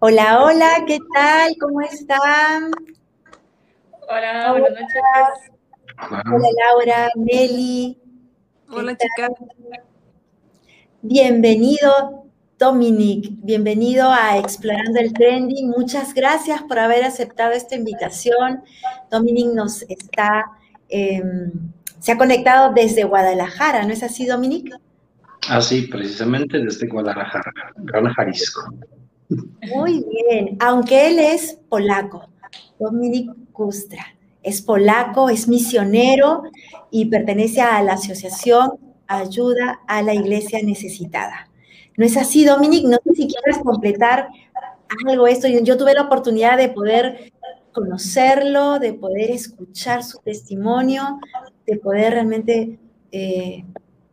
Hola, hola, ¿qué tal? ¿Cómo están? Hola, buenas noches. Hola, Laura, Nelly. Hola, chicas. Bienvenido, Dominic. Bienvenido a Explorando el Trending. Muchas gracias por haber aceptado esta invitación. Dominic nos está, em, se ha conectado desde Guadalajara, ¿no es así, Dominic? Así, ah, precisamente desde Guadalajara, Gran Jalisco. Muy bien, aunque él es polaco, Dominik Kustra. Es polaco, es misionero y pertenece a la asociación Ayuda a la Iglesia Necesitada. ¿No es así, Dominic? No sé si quieres completar algo esto. Yo tuve la oportunidad de poder conocerlo, de poder escuchar su testimonio, de poder realmente eh,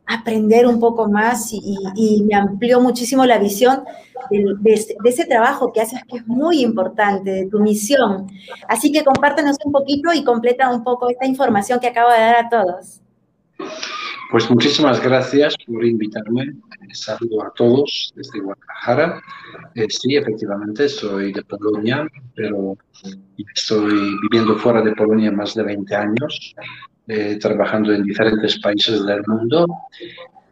aprender un poco más y, me amplió muchísimo la visión de, ese trabajo que haces, que es muy importante, de tu misión. Así que compártenos un poquito y completa un poco esta información que acabo de dar a todos. Pues muchísimas gracias por invitarme. Eh, saludo a todos desde Guadalajara. Eh, sí, efectivamente, soy de Polonia, pero estoy viviendo fuera de Polonia más de 20 años. Eh, trabajando en diferentes países del mundo.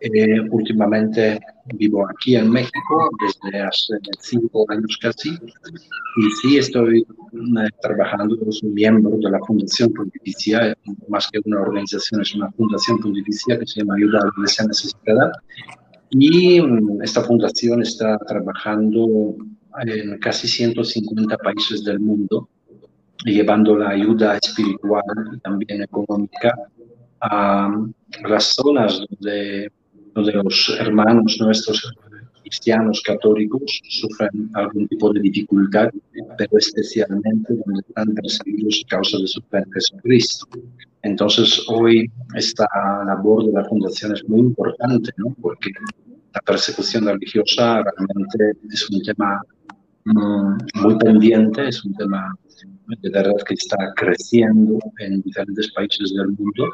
Eh, últimamente vivo aquí en México desde hace cinco años casi. Y sí estoy eh, trabajando, soy miembro de la Fundación Pontificia, más que una organización, es una fundación pontificia que se llama Ayuda a la Iglesia Necesitada. Y mm, esta fundación está trabajando en casi 150 países del mundo llevando la ayuda espiritual y también económica a las zonas donde, los hermanos nuestros cristianos católicos sufren algún tipo de dificultad, pero especialmente donde están perseguidos a causa de su fe en Jesucristo. Entonces, hoy esta labor de la Fundación es muy importante, ¿no? porque la persecución religiosa realmente es un tema mm, muy pendiente, es un tema de verdad que está creciendo en diferentes países del mundo,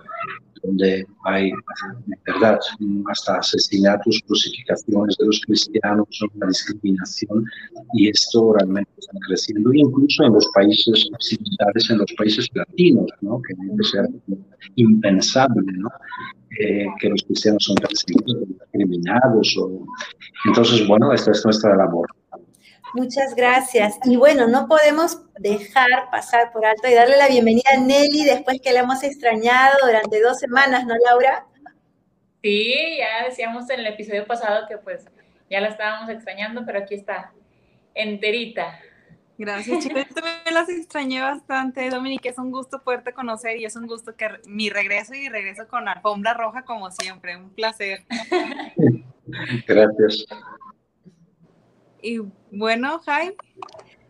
donde hay, de verdad, hasta asesinatos, crucificaciones de los cristianos, una discriminación, y esto realmente está creciendo, incluso en los países occidentales, en los países latinos, ¿no? que debe ser impensable, ¿no? Eh, que los cristianos son perseguidos, discriminados. O... Entonces, bueno, esta es nuestra labor. Muchas gracias. Y bueno, no podemos dejar pasar por alto y darle la bienvenida a Nelly después que la hemos extrañado durante dos semanas, ¿no, Laura? Sí, ya decíamos en el episodio pasado que pues ya la estábamos extrañando, pero aquí está, enterita. Gracias, chicos. Yo también las extrañé bastante, Dominique. Es un gusto poderte conocer y es un gusto que mi regreso y regreso con alfombra roja como siempre. Un placer. Gracias. Y bueno, Jaime.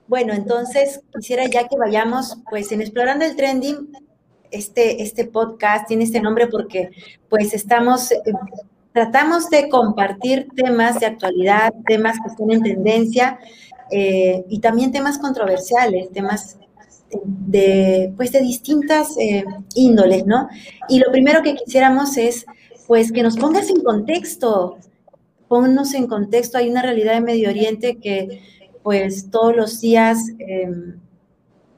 Bueno, entonces quisiera ya que vayamos, pues en Explorando el Trending, este, este podcast tiene este nombre porque pues estamos, eh, tratamos de compartir temas de actualidad, temas que están en tendencia eh, y también temas controversiales, temas de, pues de distintas eh, índoles, ¿no? Y lo primero que quisiéramos es, pues, que nos pongas en contexto ponnos en contexto, hay una realidad de Medio Oriente que pues todos los días, em,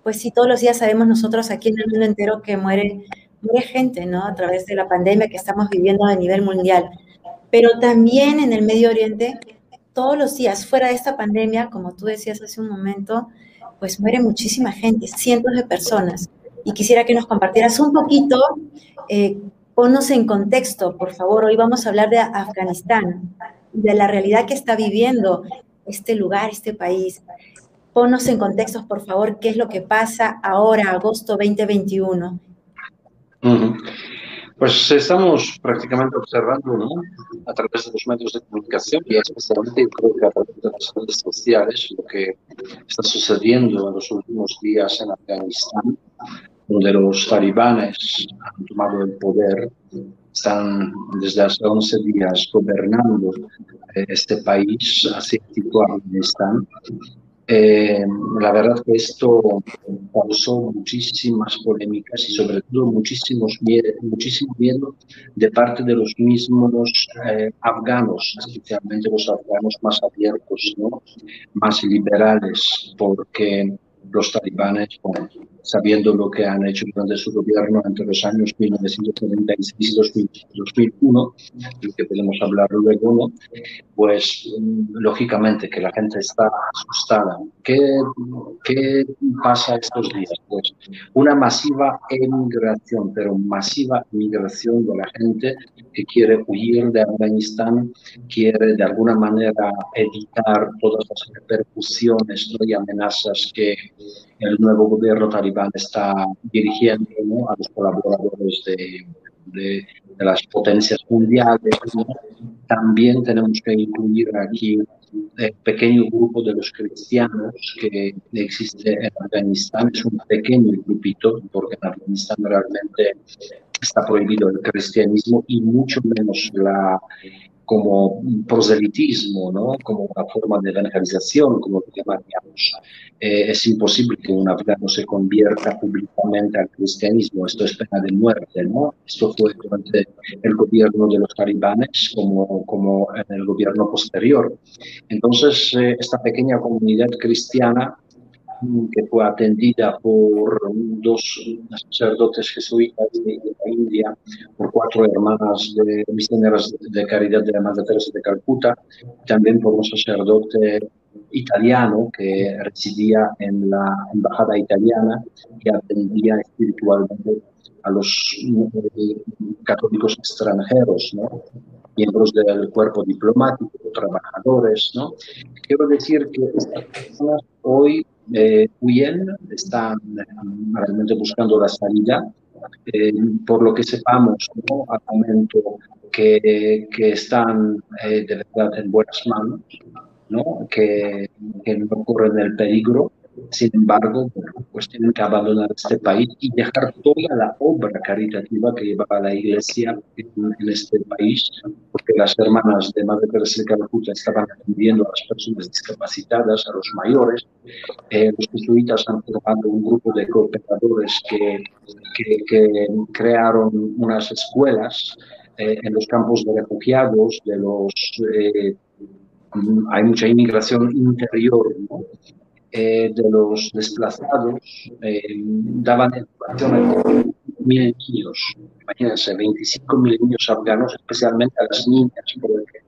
pues sí, todos los días sabemos nosotros aquí en el mundo entero que muere, muere gente, ¿no? A través de la pandemia que estamos viviendo a nivel mundial. Pero también en el Medio Oriente, todos los días, fuera de esta pandemia, como tú decías hace un momento, pues muere muchísima gente, cientos de personas. Y quisiera que nos compartieras un poquito, eh, ponnos en contexto, por favor. Hoy vamos a hablar de Afganistán de la realidad que está viviendo este lugar, este país. Ponnos en contextos, por favor, qué es lo que pasa ahora, agosto 2021. Pues estamos prácticamente observando ¿no? a través de los medios de comunicación y especialmente creo que a través de las redes sociales lo que está sucediendo en los últimos días en Afganistán, donde los talibanes han tomado el poder están desde hace 11 días gobernando este país, asiático, Afganistán. Eh, la verdad que esto causó muchísimas polémicas y sobre todo muchísimos muchísimo miedo de parte de los mismos eh, afganos, especialmente los afganos más abiertos, ¿no? más liberales, porque los talibanes, sabiendo lo que han hecho durante su gobierno entre los años 1996 y 2001, lo que podemos hablar luego, ¿no? pues lógicamente que la gente está asustada. ¿Qué, ¿Qué pasa estos días? Pues una masiva emigración, pero masiva emigración de la gente que quiere huir de Afganistán, quiere de alguna manera evitar todas las repercusiones y amenazas que el nuevo gobierno talibán está dirigiendo a los colaboradores de, de, las potencias mundiales. También tenemos que incluir aquí el pequeño grupo de los cristianos que existe en Afganistán. Es un pequeño grupito, porque en Afganistán realmente está prohibido el cristianismo y mucho menos la como proselitismo, ¿no? como una forma de evangelización, como lo llamaríamos. Eh, es imposible que un afgano se convierta públicamente al cristianismo, esto es pena de muerte. ¿no? Esto fue durante el gobierno de los talibanes como, como en el gobierno posterior. Entonces, eh, esta pequeña comunidad cristiana que fue atendida por dos sacerdotes jesuitas de, la India, por cuatro hermanas de misioneras de caridad de la Madre Teresa de Calcuta, también por un sacerdote italiano que residía en la embajada italiana y atendía espiritualmente a los eh, católicos extranjeros, ¿no? miembros del cuerpo diplomático, trabajadores. ¿no? Quiero decir que estas personas hoy eh, huyen, están eh, realmente buscando la salida. Eh, por lo que sepamos, ¿no? al momento que, que están de verdad en buenas manos, ¿no? que, que no corren el peligro sin embargo, pues tienen que abandonar este país y dejar toda la obra caritativa que llevaba la Iglesia en, este país, porque las hermanas de Madre Teresa de Calcuta estaban atendiendo a las personas discapacitadas, a los mayores. Eh, los jesuitas han formado un grupo de cooperadores que, que, crearon unas escuelas eh, en los campos de refugiados, de los... Eh, hay mucha inmigración interior, ¿no? Eh, de los desplazados eh, daban educación a mil niños. Imagínense, 25 mil niños afganos, especialmente a las niñas, porque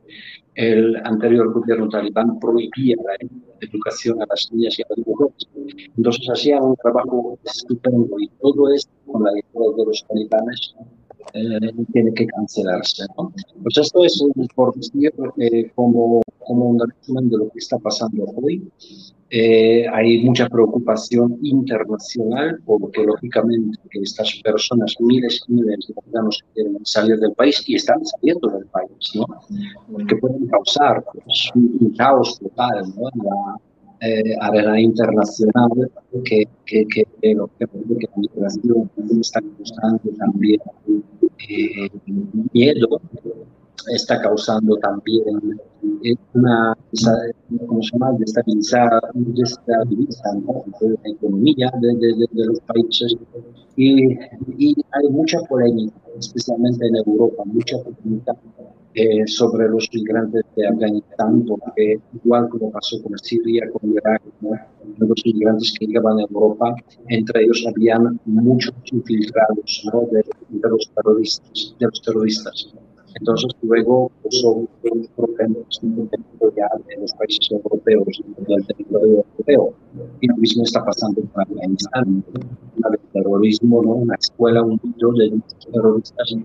el anterior gobierno talibán prohibía la educación a las niñas y a las mujeres. Entonces hacían un trabajo estupendo y todo esto con la ayuda de los talibanes eh, tiene que cancelarse. Pues esto es por decir como, como un resumen de lo que está pasando hoy. Eh, hay mucha preocupación internacional porque lógicamente estas personas, miles y miles de afganos quieren salir del país y están saliendo del país, ¿no? Que pueden causar pues, un, caos total ¿no? en la eh, arena internacional que, que, que, que, la migración está causando también eh, miedo está causando también eh, una, ¿cómo se llama?, destabiliza la economía de, de, de, los países y, y, hay mucha polémica, especialmente en Europa, mucha polémica eh, sobre los migrantes de Afganistán, porque igual como pasó con Siria, con Irak, los migrantes que llegaban a Europa, entre ellos habían muchos infiltrados ¿no? de, de, los terroristas, de los terroristas. Entonces, luego pues, son problemas ya de los países europeos y del territorio europeo. Y lo mismo está pasando en Afganistán. El terrorismo, ¿no? una escuela, un nicho de terroristas.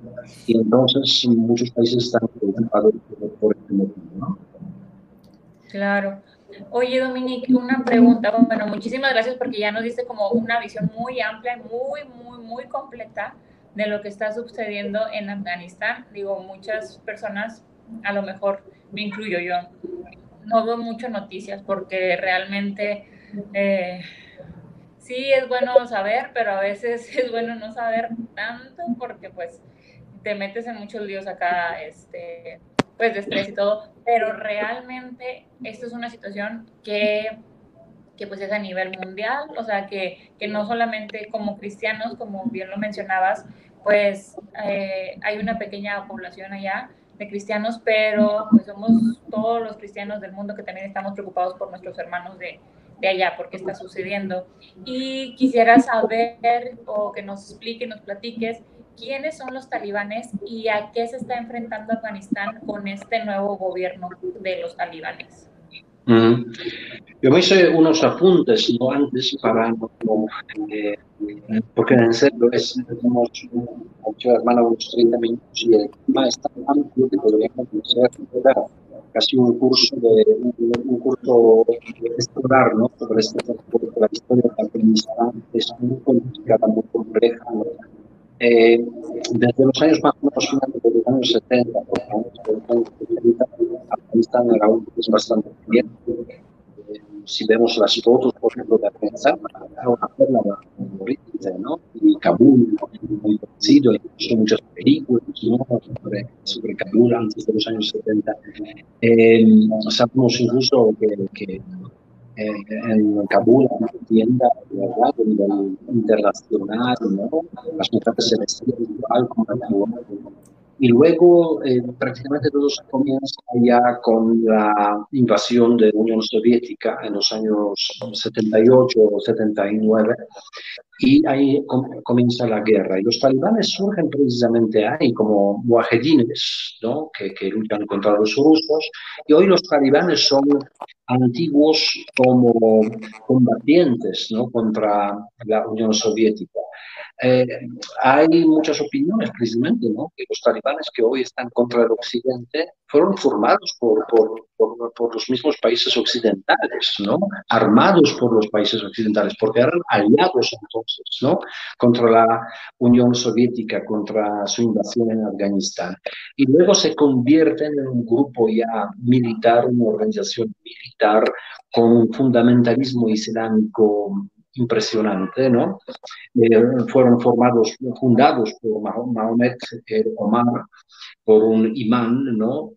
Y entonces muchos países están preocupados por este motivo. ¿no? Claro. Oye, Dominique, una pregunta. Bueno, muchísimas gracias porque ya nos diste como una visión muy amplia, muy, muy, muy completa de lo que está sucediendo en Afganistán. Digo, muchas personas, a lo mejor me incluyo yo, no veo muchas noticias porque realmente eh, sí es bueno saber, pero a veces es bueno no saber tanto porque pues te metes en muchos líos acá, este, pues de estrés y todo, pero realmente esto es una situación que, que pues es a nivel mundial, o sea, que, que no solamente como cristianos, como bien lo mencionabas, pues eh, hay una pequeña población allá de cristianos, pero pues somos todos los cristianos del mundo que también estamos preocupados por nuestros hermanos de, de allá, porque está sucediendo. Y quisiera saber o que nos explique, nos platiques quiénes son los talibanes y a qué se está enfrentando Afganistán con este nuevo gobierno de los talibanes. Yo me hice unos apuntes ¿no? antes para, no, eh, porque en serio es, tenemos mucha hermana unos 30 minutos y el tema es tan amplio que podríamos hacer casi un curso de un, curso escolar ¿no? sobre este porque la historia de Afganistán es muy complicada, muy compleja. Eh, desde los años más o menos de los años 70, Afganistán era un país bastante bien. Eh, si vemos las fotos, por ejemplo, de Afganistán, era una perla de ¿no? Y Kabul, muy conocido, incluso muchas películas ¿no? sobre, sobre Kabul antes de los años 70. Eh, sabemos incluso que, que eh, en Kabul una tienda ¿verdad? a nivel internacional, ¿no? las mujeres celestiales igual como y luego eh, prácticamente todo se comienza ya con la invasión de la Unión Soviética en los años 78 o 79 y ahí comienza la guerra. Y los talibanes surgen precisamente ahí como mujahedines, ¿no? que, que luchan contra los rusos. Y hoy los talibanes son antiguos como combatientes ¿no? contra la Unión Soviética. Eh, hay muchas opiniones precisamente, ¿no? que los talibanes que hoy están contra el occidente fueron formados por, por, por, los mismos países occidentales, ¿no? armados por los países occidentales, porque eran aliados entonces ¿no? contra la Unión Soviética, contra su invasión en Afganistán. Y luego se convierten en un grupo ya militar, una organización militar con un fundamentalismo islámico impresionante, ¿no? Eh, fueron formados, fundados por Mahomet eh, Omar, por un imán, ¿no?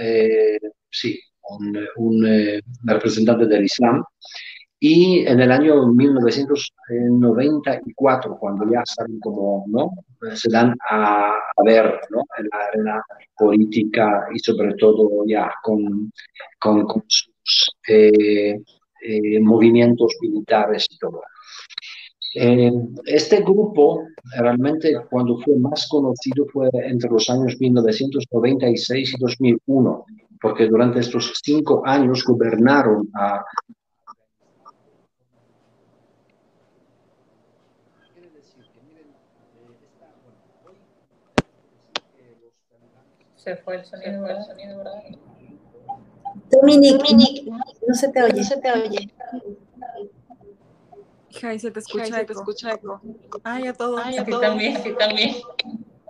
Eh, sí, un, un representante del Islam. Y en el año 1994, cuando ya saben cómo, ¿no? Se dan a, ver, ¿no? En la arena política y sobre todo ya con, con, con sus eh, movimientos militares y todo. Eh, este grupo realmente cuando fue más conocido fue entre los años 1996 y 2001, porque durante estos cinco años gobernaron a... Se fue el sonido, el sonido, ¿verdad? Dominic, no se te oye, se te oye. Hija, y se te escucha, se te escucha eco. Ay, a todos. Ay, a todos. también, sí, también.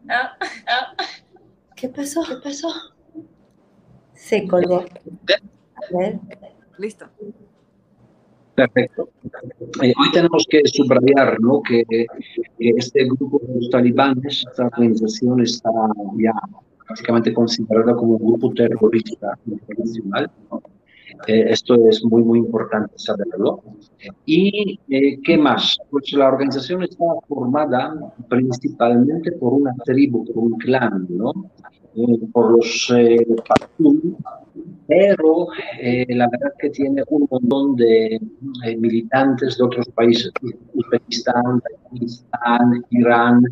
Ah, ah. ¿Qué pasó? ¿Qué pasó? Se colgó. A ver. Listo. Perfecto. Eh, hoy tenemos que subrayar ¿no? que, que este grupo de los talibanes, esta organización está ya básicamente considerada como un grupo terrorista internacional. Eh, esto es muy, muy importante saberlo. ¿Y eh, qué más? Pues la organización está formada principalmente por una tribu, por un clan, ¿no? Eh, por los Pashtun, pero eh, la verdad que tiene un montón de eh, militantes de otros países, Uzbekistán, Pakistán, Irán,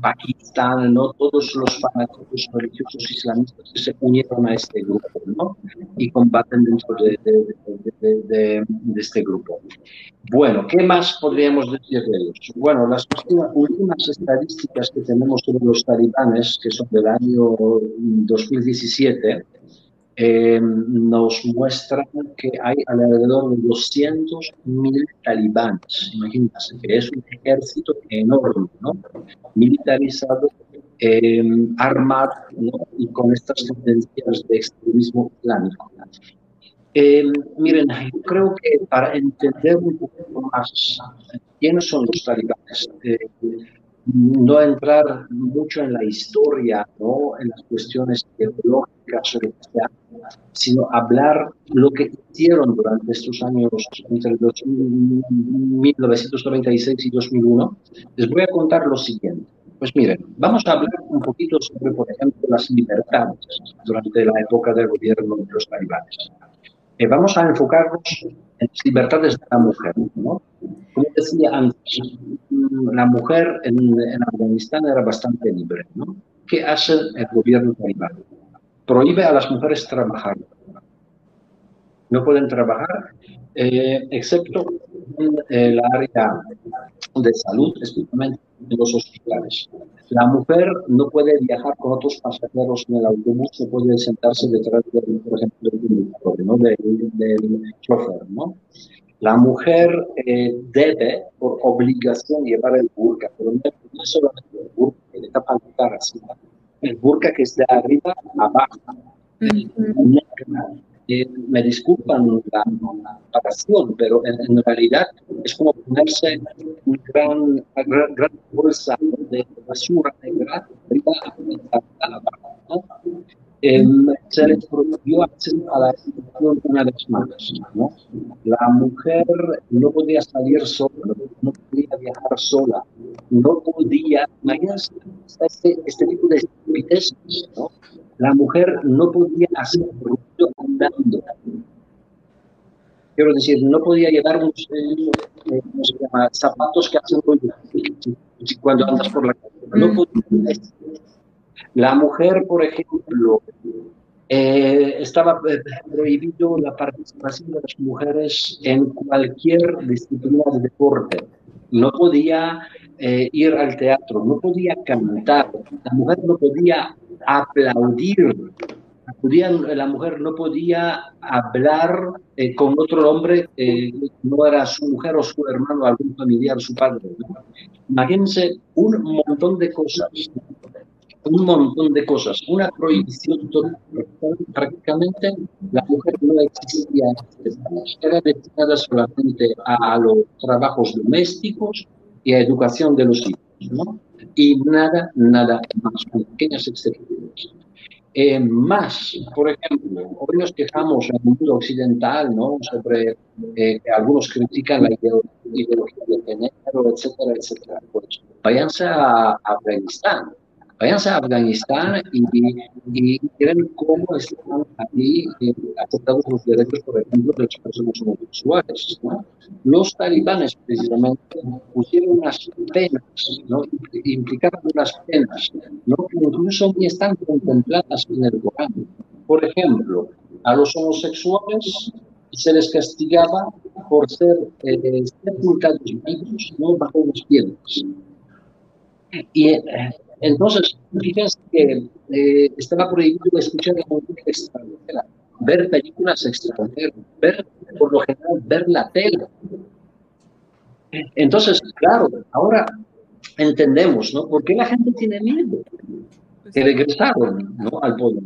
Pakistán, ¿no? todos los fanáticos religiosos islamistas que se unieron a este grupo ¿no? y combaten dentro de, de, de, este grupo. Bueno, ¿qué más podríamos decir de ellos? Bueno, las últimas estadísticas que tenemos sobre los talibanes, que son del año 2017, eh, nos muestran que hay alrededor de 200.000 talibanes. Imagínense que es un ejército enorme, ¿no? militarizado, eh, armado y con estas tendencias de extremismo islámico. Eh, miren, yo creo que para entender un poco más quiénes son los talibanes, no entrar mucho en la historia, ¿no? en las cuestiones teológicas sino hablar lo que hicieron durante estos años entre 1996 y 2001, les voy a contar lo siguiente. Pues miren, vamos a hablar un poquito sobre, por ejemplo, las libertades durante la época del gobierno de los talibanes. Vamos a enfocarnos en las libertades de la mujer. ¿no? Como decía antes, la mujer en, en Afganistán era bastante libre. ¿no? ¿Qué hace el gobierno talibán? Prohíbe a las mujeres trabajar. No pueden trabajar, eh, excepto en el área de salud, especialmente en los hospitales. La mujer no puede viajar con otros pasajeros en el autobús, no puede sentarse detrás, de, por ejemplo, del conductor, ¿no? del, del chofer. ¿no? La mujer eh, debe, por obligación, llevar el burka, pero no es solamente el burka que le tapa la cara, sino el burka que es de arriba a abajo. Eh, me disculpan la, comparación, pero en, realidad es como ponerse una gran, gran, bolsa de basura negra arriba a abajo. Eh, se les prohibió acceso a la educación una vez más. ¿no? La mujer no podía salir sola, no podía viajar sola, no podía, imagínense este, este tipo de estupideces, ¿no? La mujer no podía hacer ruido andando. Quiero decir, no podía llevar unos eh, zapatos que hacen ruido cuando andas por la calle. No podía la mujer, por ejemplo, eh, estaba eh, prohibido la participación de las mujeres en cualquier disciplina de deporte. No podía eh, ir al teatro, no podía cantar, la mujer no podía aplaudir, la mujer no podía hablar con otro hombre que no era su mujer o su hermano, algún familiar, su padre. Imagínense un montón de cosas un montón de cosas, una prohibición total. Prácticamente la mujer no existía era destinada solamente a, los trabajos domésticos y a educación de los hijos, ¿no? Y nada, nada más, con pequeñas excepciones. Eh, más, por ejemplo, hoy nos quejamos en el mundo occidental, ¿no? Sobre eh, que algunos critican la ideología de género, etcétera, etcétera. Pues váyanse a Afganistán váyanse a Afganistán y, y, cómo están aquí eh, los derechos, por ejemplo, de las personas homosexuales. Los talibanes, precisamente, pusieron unas penas, ¿no? implicaron unas penas, que incluso ni están contempladas en el Corán. Por ejemplo, a los homosexuales se les castigaba por ser eh, sepultados vivos ¿no? bajo las piedras. Y eh, entonces, fíjense que eh, estaba prohibido escuchar la música extranjera, ver películas extranjeras, ver, por lo general, ver la tele. Entonces, claro, ahora entendemos, ¿no? ¿Por qué la gente tiene miedo? Que regresaron ¿no? al poder.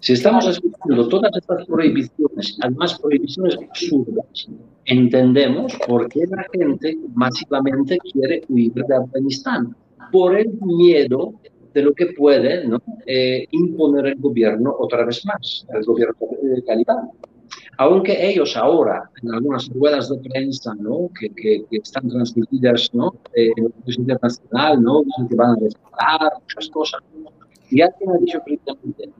Si estamos escuchando todas estas prohibiciones, además prohibiciones absurdas, entendemos por qué la gente masivamente quiere huir de Afganistán por el miedo de lo que puede ¿no? eh, imponer el gobierno otra vez más, el gobierno talibán. Aunque ellos ahora, en algunas ruedas de prensa ¿no? que, que, están transmitidas ¿no? Eh, en la internacional, ¿no? que van a respetar muchas cosas, y alguien ha dicho precisamente,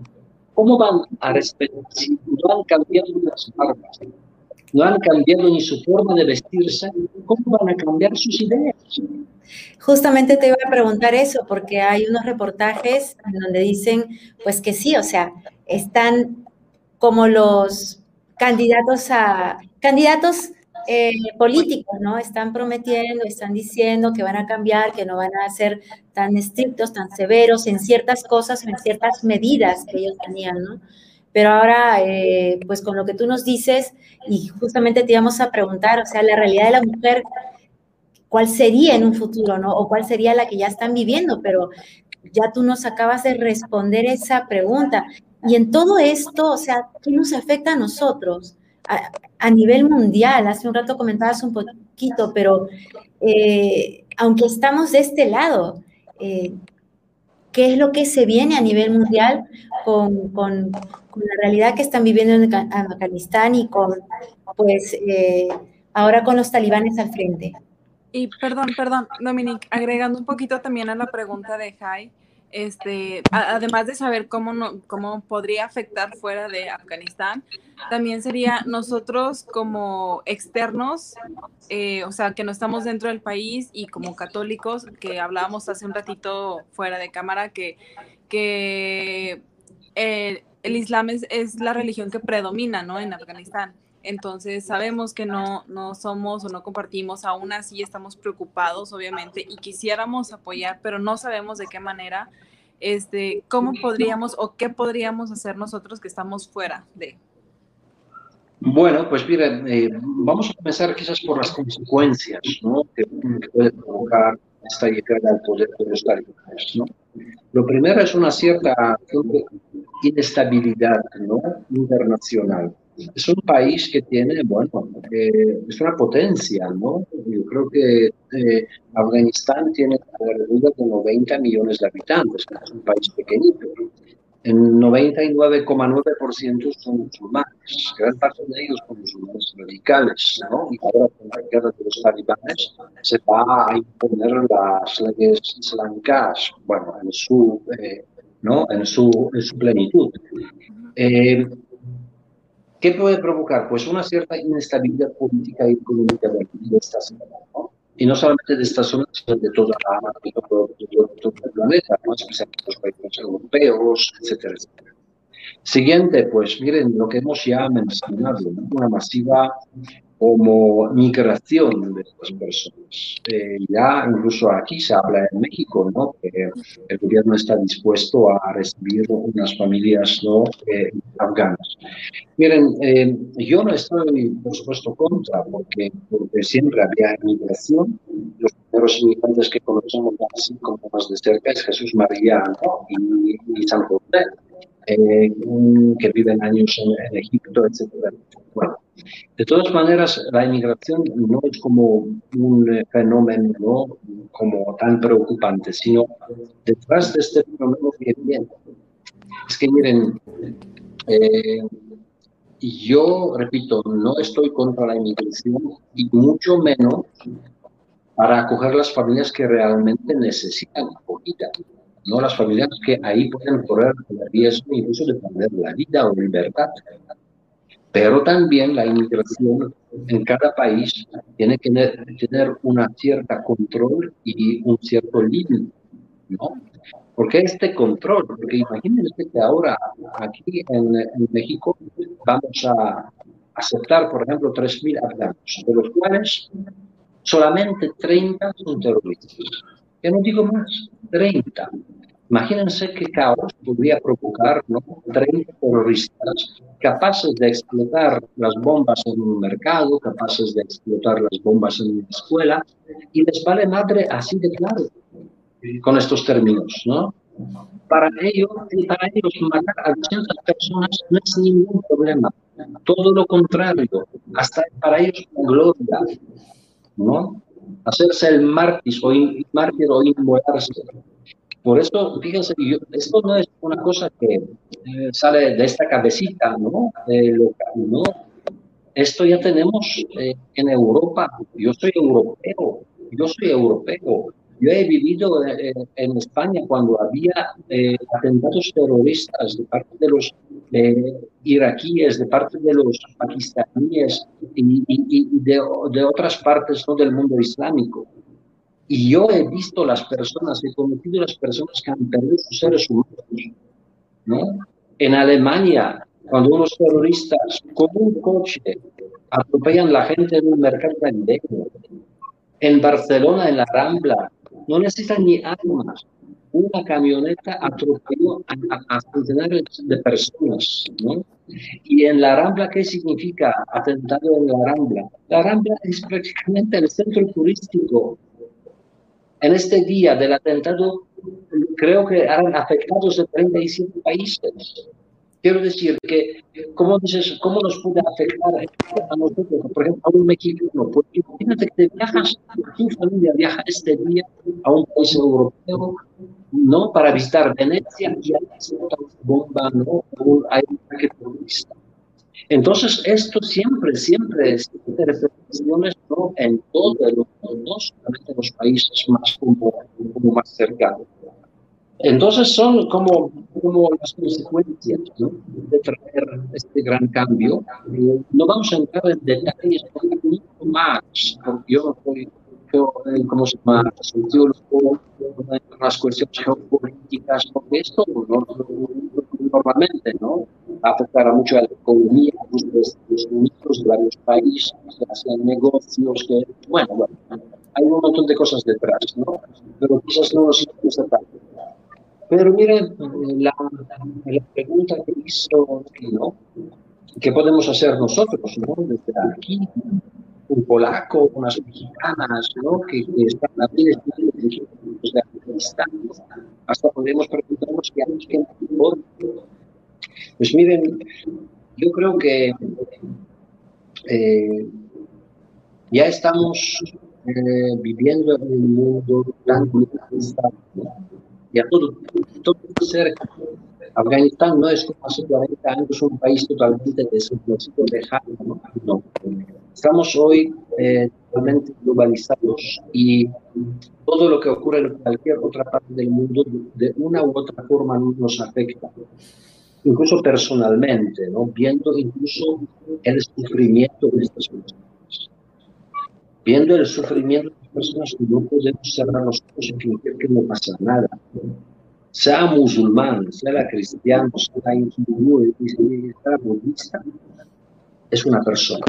¿cómo van a respetar si no han cambiado las armas? No han cambiado ni su forma de vestirse, ¿cómo van a cambiar sus ideas? Justamente te iba a preguntar eso, porque hay unos reportajes en donde dicen, pues que sí, o sea, están como los candidatos a candidatos eh, políticos, ¿no? Están prometiendo, están diciendo que van a cambiar, que no van a ser tan estrictos, tan severos en ciertas cosas en ciertas medidas que ellos tenían, ¿no? Pero ahora, eh, pues con lo que tú nos dices, y justamente te íbamos a preguntar, o sea, la realidad de la mujer cuál sería en un futuro, ¿no? O cuál sería la que ya están viviendo, pero ya tú nos acabas de responder esa pregunta. Y en todo esto, o sea, ¿qué nos afecta a nosotros? a, nivel mundial. Hace un rato comentabas un poquito, pero eh, aunque estamos de este lado, eh, ¿qué es lo que se viene a nivel mundial con, la realidad que están viviendo en Afganistán y con, pues, eh, ahora con los talibanes al frente? Y perdón, perdón, Dominique, agregando un poquito también a la pregunta de Jai, este, además de saber cómo, no, cómo podría afectar fuera de Afganistán, también sería nosotros como externos, eh, o sea, que no estamos dentro del país y como católicos, que hablábamos hace un ratito fuera de cámara, que, que eh, el Islam es, es, la religión que predomina ¿no? en Afganistán. Entonces sabemos que no, no somos o no compartimos, aún así estamos preocupados, obviamente, y quisiéramos apoyar, pero no sabemos de qué manera, este, cómo podríamos o qué podríamos hacer nosotros que estamos fuera de. Bueno, pues miren, eh, vamos a comenzar quizás por las consecuencias ¿no? que, puede provocar esta llegada al poder de los talibanes. ¿no? Lo primero es una cierta inestabilidad ¿no? internacional es un país que tiene, bueno, es una potencia, ¿no? Yo creo que eh, Afganistán tiene alrededor de 90 millones de habitantes, es un país pequeñito. El 99,9% son musulmanes, gran parte de ellos son musulmanes radicales, ¿no? Y ahora con la guerra de los talibanes se va a imponer las leyes islámicas, bueno, en su, eh, ¿no? en su, en su plenitud. ¿Qué puede provocar? Pues una cierta inestabilidad política y económica de, esta zona, ¿no? Y no solamente de esta zona, sino de todo, el planeta, ¿no? especialmente los países europeos, etcétera, etcétera. Siguiente, pues miren lo que hemos ya mencionado, una masiva como migración de estas personas. Eh, ya incluso aquí se habla en México, ¿no? que el gobierno está dispuesto a recibir unas familias ¿no? Eh, afganas. Miren, eh, yo no estoy, por supuesto, contra, porque, porque siempre había migración. Los primeros inmigrantes que conocemos así como más de cerca es Jesús María y, y San José. que viven años en, en Egipto, etc. De todas maneras, la inmigración no es como un eh, fenómeno ¿no? como tan preocupante, sino detrás de este fenómeno que viene. Es que miren, eh, yo repito, no estoy contra la inmigración y mucho menos para acoger las familias que realmente necesitan acogida, no las familias que ahí pueden correr el riesgo incluso de perder la vida o libertad pero también la inmigración en cada país tiene que tener una cierta control y un cierto límite, ¿no? Porque este control, porque imagínense que ahora aquí en, México vamos a aceptar, por ejemplo, 3.000 afganos, de los cuales solamente 30 son terroristas. Yo no digo más, 30. Imagínense qué caos podría provocar ¿no? 30 terroristas capaces de explotar las bombas en un mercado, capaces de explotar las bombas en una escuela, y les vale madre así de claro con estos términos, ¿no? Para ellos, para ellos matar a 200 personas no es ningún problema, todo lo contrario, hasta para ellos gloria, ¿no? Hacerse el mártir o, mártir o inmolarse por eso, fíjense, esto no es una cosa que eh, sale de esta cabecita, ¿no? Esto ya tenemos eh, en Europa. Yo soy europeo, yo soy europeo. Yo he vivido eh, en España cuando había atentados terroristas de parte de los iraquíes, de parte de los pakistaníes y, de, de, otras partes del mundo islámico. Y yo he visto las personas, he conocido las personas que han perdido sus seres humanos. ¿no? En Alemania, cuando unos terroristas con un coche atropellan a la gente en un mercado andino. En Barcelona, en la Rambla, no necesitan ni armas. Una camioneta atropelló a, centenares de personas. ¿no? Y en la Rambla, ¿qué significa atentado en la Rambla? La Rambla es prácticamente el centro turístico en este día del atentado, creo que han afectados de 37 países. Quiero decir que, ¿cómo dices, cómo nos puede afectar a nosotros, por ejemplo, a un mexicano? Pues imagínate que viajas, tu familia viaja este día a un país europeo, ¿no? Para visitar Venecia y hay una bomba, ¿no? Hay un ataque terrorista. Entonces, esto siempre, siempre tiene repercusiones ¿no? en todo el mundo, no solamente en los países más, como, como más cercanos. Entonces son como, como las consecuencias ¿no? de traer este gran cambio. No vamos a entrar en detalles mucho más, porque yo no soy, yo, ¿cómo se llama?, sociólogo, en las cuestiones geopolíticas, porque esto no, normalmente no afectará mucho a la economía los, los ministros de varios países, hacen negocios, que, bueno, bueno, hay un montón de cosas detrás, ¿no? Pero quizás no nos interesa tanto. Pero miren, la, la pregunta que hizo, ¿no? ¿Qué podemos hacer nosotros, ¿no? Desde aquí, un polaco, unas mexicanas, ¿no? Que, que están aquí de Hasta podemos preguntarnos qué hay que Pues miren, yo creo que eh, ya estamos eh, viviendo en un mundo tan y a todo, todo cerca. Afganistán no es como hace 40 años un país totalmente desconocido, lejano. ¿no? no. Estamos hoy eh, totalmente globalizados y todo lo que ocurre en cualquier otra parte del mundo de una u otra forma nos afecta, incluso personalmente, ¿no? viendo incluso el sufrimiento de estas personas, viendo el sufrimiento personas que no podemos cerrar los ojos y fingir que no pasa nada. Sea musulmán, sea cristiano, sea hindú, sea budista, es una persona.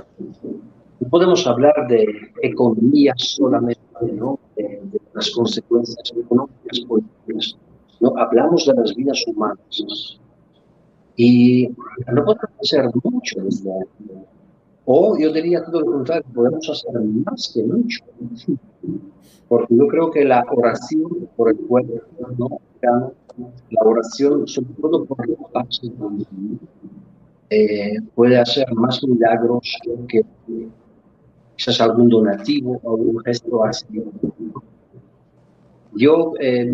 No podemos hablar de economía solamente, ¿no? de, las consecuencias económicas, políticas. No, hablamos de las vidas humanas. Y no podemos hacer mucho desde. O yo diría todo lo contrario, podemos hacer más que mucho. Porque yo creo que la oración por el pueblo, ¿no? la oración, sobre todo por la paz, eh, puede hacer más milagros que quizás algún donativo o algún gesto así. Yo, eh,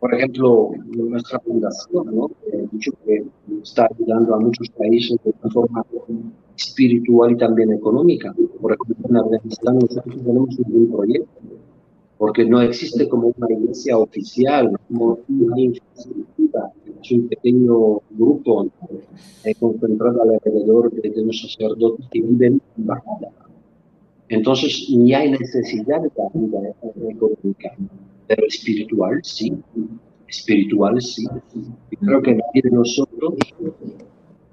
por ejemplo, nuestra fundación, ¿no? He dicho que está ayudando a muchos países de una forma espiritual y también económica. Por ejemplo, en Afganistán nosotros tenemos un proyecto, porque no existe como una iglesia oficial, como una infraestructura, es un pequeño grupo eh, concentrado alrededor de, de unos sacerdotes que viven en bajada. Entonces, ni hay necesidad de ayuda económica, pero espiritual sí, espiritual sí. Y creo que nadie de nosotros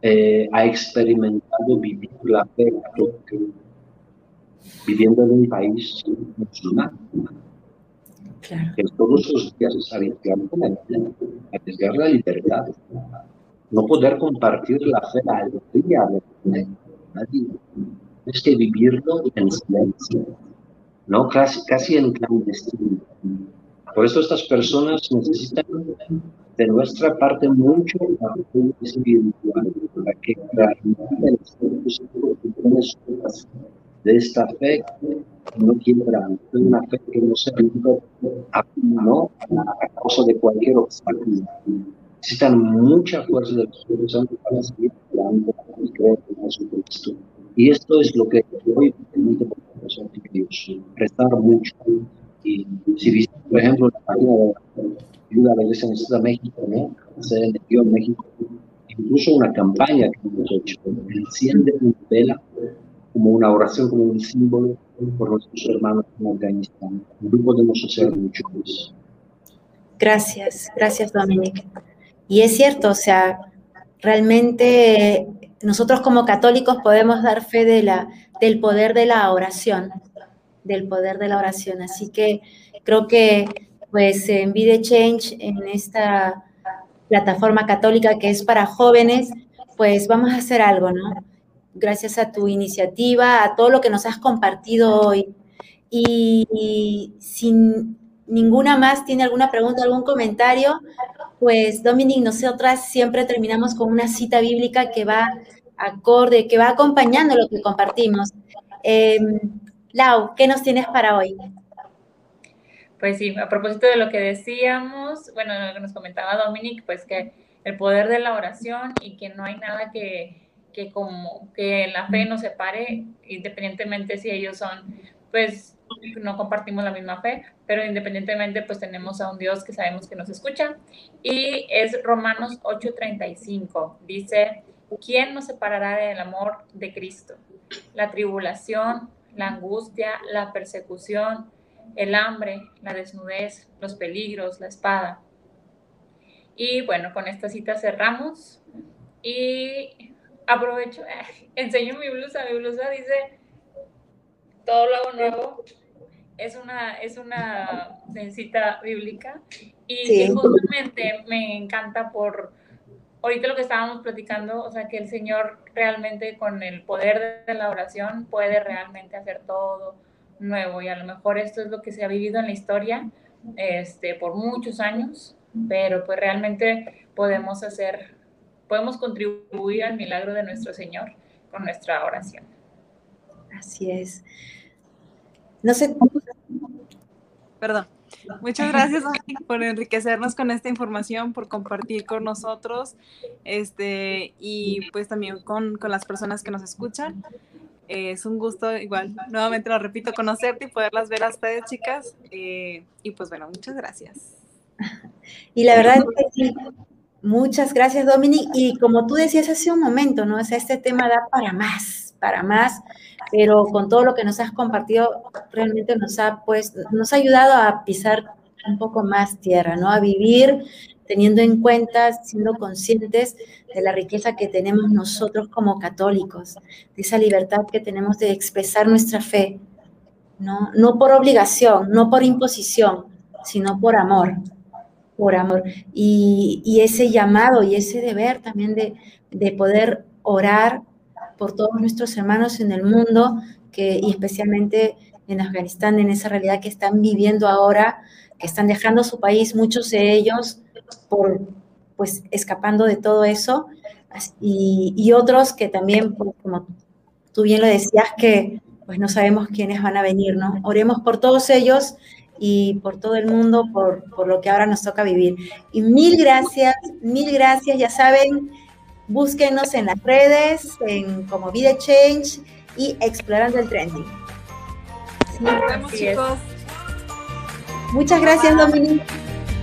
eh, ha experimentado vivir la fe viviendo en un país musulmán. Claro. Que todos los días es arriesgar la vida, arriesgar la libertad, no poder compartir la fe, la alegría de nadie. Es que vivirlo en silencio, ¿no? casi, casi en clandestino. Por eso estas personas necesitan de nuestra parte mucho apoyo espiritual para que de esta fe no quiebran, de una fe que no se ¿no? a causa de cualquier obstáculo. Necesitan mucha fuerza del Espíritu Santo para seguir adelante y creer en Jesucristo. Y esto es lo que hoy permite a Dios, rezar mucho. Y si viste, por ejemplo, la página de ayuda a la Iglesia Necesita México, ¿no? Se metió en México, incluso una campaña que hemos hecho, enciende una vela como una oración, como un símbolo por nuestros hermanos en Afganistán. No podemos hacer mucho más. Gracias, gracias Dominic. Y es cierto, o sea, realmente nosotros como católicos podemos dar fe de la, del poder de la oración, del poder de la oración. Así que creo que pues en Be Change, en esta plataforma católica que es para jóvenes, pues vamos a hacer algo, ¿no? Gracias a tu iniciativa, a todo lo que nos has compartido hoy. Y, sin ninguna más tiene alguna pregunta, algún comentario, pues Dominic, nosotras siempre terminamos con una cita bíblica que va acorde, que va acompañando lo que compartimos. Em, Lau, ¿qué nos tienes para hoy? Pues sí, a propósito de lo que decíamos, bueno, lo que nos comentaba Dominic, pues que el poder de la oración y que no hay nada que, que como que la fe nos separe, independientemente si ellos son, pues no compartimos la misma fe, pero independientemente pues tenemos a un Dios que sabemos que nos escucha. Y es Romanos 8:35, dice, ¿quién nos separará del amor de Cristo? La tribulación, la angustia, la persecución, el hambre, la desnudez, los peligros, la espada. Y bueno, con esta cita cerramos y aprovecho, enseño mi blusa, mi blusa dice, todo lo hago nuevo, es una, es una cita bíblica y justamente me encanta por, ahorita lo que estábamos platicando, o sea, que el Señor realmente con el poder de la oración puede realmente hacer todo nuevo y a lo mejor esto es lo que se ha vivido en la historia este, por muchos años, pero pues realmente podemos hacer, podemos contribuir al milagro de nuestro Señor con nuestra oración. Así es. No sé. Perdón. Muchas gracias por enriquecernos con esta información, por compartir con nosotros este, y pues también con, con las personas que nos escuchan. Eh, es un gusto, igual, nuevamente lo repito, conocerte y poderlas ver a ustedes, chicas. Eh, y pues bueno, muchas gracias. Y la verdad muchas gracias, Dominic. Y como tú decías hace un momento, ¿no? O sea, este tema da para más, para más, pero con todo lo que nos has compartido, realmente nos ha, pues, nos ha ayudado a pisar un poco más tierra, ¿no? A vivir teniendo en cuenta, siendo conscientes de la riqueza que tenemos nosotros como católicos, de esa libertad que tenemos de expresar nuestra fe, no, no por obligación, no por imposición, sino por amor, por amor. Y, ese llamado y ese deber también de, de, poder orar por todos nuestros hermanos en el mundo, y especialmente en Afganistán, en esa realidad que están viviendo ahora, que están dejando su país, muchos de ellos por, pues, escapando de todo eso, y, otros que también, pues, como tú bien lo decías, que pues no sabemos quiénes van a venir, ¿no? Oremos por todos ellos y por todo el mundo, por, por lo que ahora nos toca vivir. Y mil gracias, mil gracias, ya saben, búsquenos en las redes, en como Vida Change y Explorando el Trending. chicos. Muchas gracias, Dominique.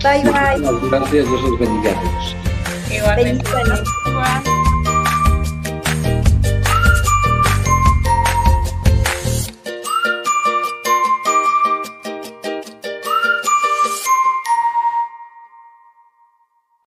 Bye, bye. Gracias, Dios los bendiga. Igualmente.